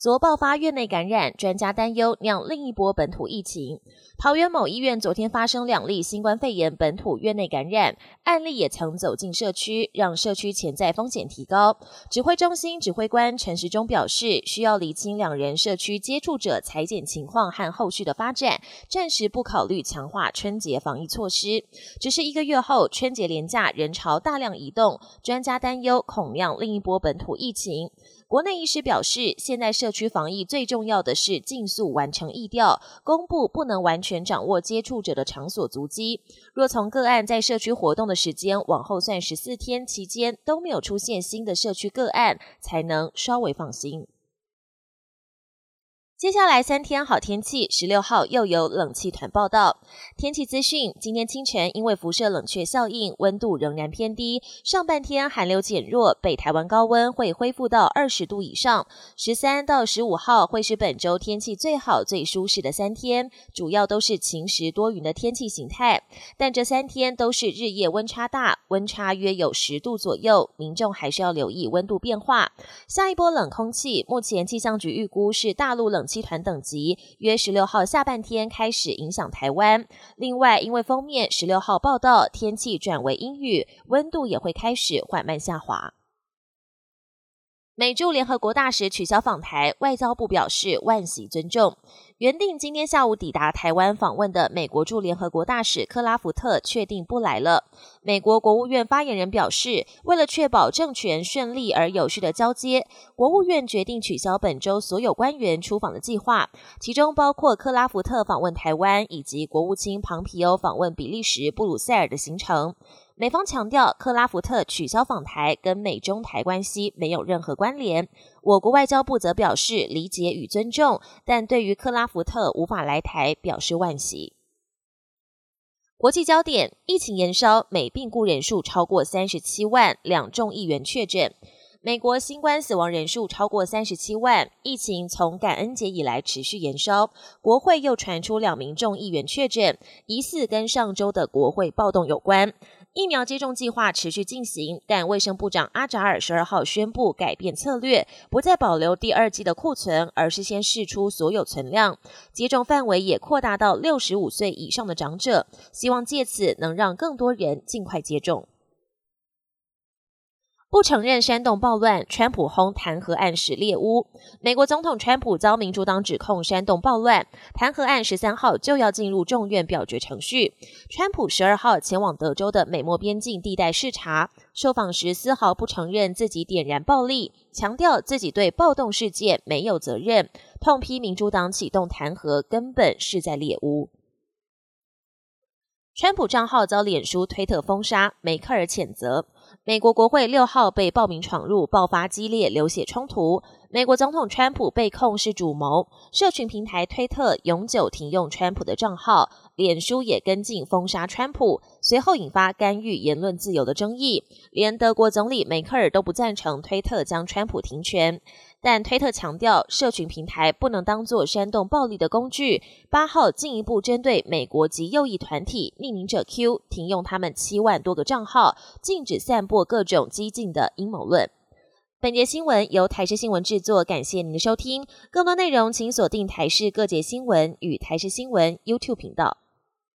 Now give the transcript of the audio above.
昨爆发院内感染，专家担忧酿另一波本土疫情。桃园某医院昨天发生两例新冠肺炎本土院内感染案例，也曾走进社区，让社区潜在风险提高。指挥中心指挥官陈时中表示，需要厘清两人社区接触者裁剪情况和后续的发展，暂时不考虑强化春节防疫措施。只是一个月后，春节连假人潮大量移动，专家担忧恐酿另一波本土疫情。国内医师表示，现在社社区防疫最重要的是尽速完成疫调，公布不能完全掌握接触者的场所足迹。若从个案在社区活动的时间往后算十四天期间都没有出现新的社区个案，才能稍微放心。接下来三天好天气，十六号又有冷气团报道。天气资讯：今天清晨因为辐射冷却效应，温度仍然偏低。上半天寒流减弱，北台湾高温会恢复到二十度以上。十三到十五号会是本周天气最好、最舒适的三天，主要都是晴时多云的天气形态。但这三天都是日夜温差大，温差约有十度左右，民众还是要留意温度变化。下一波冷空气，目前气象局预估是大陆冷。集团等级约十六号下半天开始影响台湾。另外，因为封面十六号报道天气转为阴雨，温度也会开始缓慢下滑。美驻联合国大使取消访台，外交部表示万喜尊重。原定今天下午抵达台湾访问的美国驻联合国大使克拉福特确定不来了。美国国务院发言人表示，为了确保政权顺利而有序的交接，国务院决定取消本周所有官员出访的计划，其中包括克拉福特访问台湾以及国务卿庞皮欧访问比利时布鲁塞尔的行程。美方强调，克拉福特取消访台跟美中台关系没有任何关联。我国外交部则表示理解与尊重，但对于克拉福特无法来台表示惋惜。国际焦点：疫情延烧，美病故人数超过三十七万，两众议员确诊。美国新冠死亡人数超过三十七万，疫情从感恩节以来持续延烧。国会又传出两名众议员确诊，疑似跟上周的国会暴动有关。疫苗接种计划持续进行，但卫生部长阿扎尔十二号宣布改变策略，不再保留第二季的库存，而是先试出所有存量。接种范围也扩大到六十五岁以上的长者，希望借此能让更多人尽快接种。不承认煽动暴乱，川普轰弹劾案使猎巫。美国总统川普遭民主党指控煽动暴乱，弹劾案十三号就要进入众院表决程序。川普十二号前往德州的美墨边境地带视察，受访时丝毫不承认自己点燃暴力，强调自己对暴动事件没有责任，痛批民主党启动弹劾根本是在猎巫。川普账号遭脸书、推特封杀，梅克尔谴责。美国国会六号被暴民闯入，爆发激烈流血冲突。美国总统川普被控是主谋，社群平台推特永久停用川普的账号，脸书也跟进封杀川普，随后引发干预言论自由的争议。连德国总理梅克尔都不赞成推特将川普停权。但推特强调，社群平台不能当作煽动暴力的工具。八号进一步针对美国及右翼团体匿名者 Q 停用他们七万多个账号，禁止散播各种激进的阴谋论。本节新闻由台视新闻制作，感谢您的收听。更多内容请锁定台视各节新闻与台视新闻 YouTube 频道。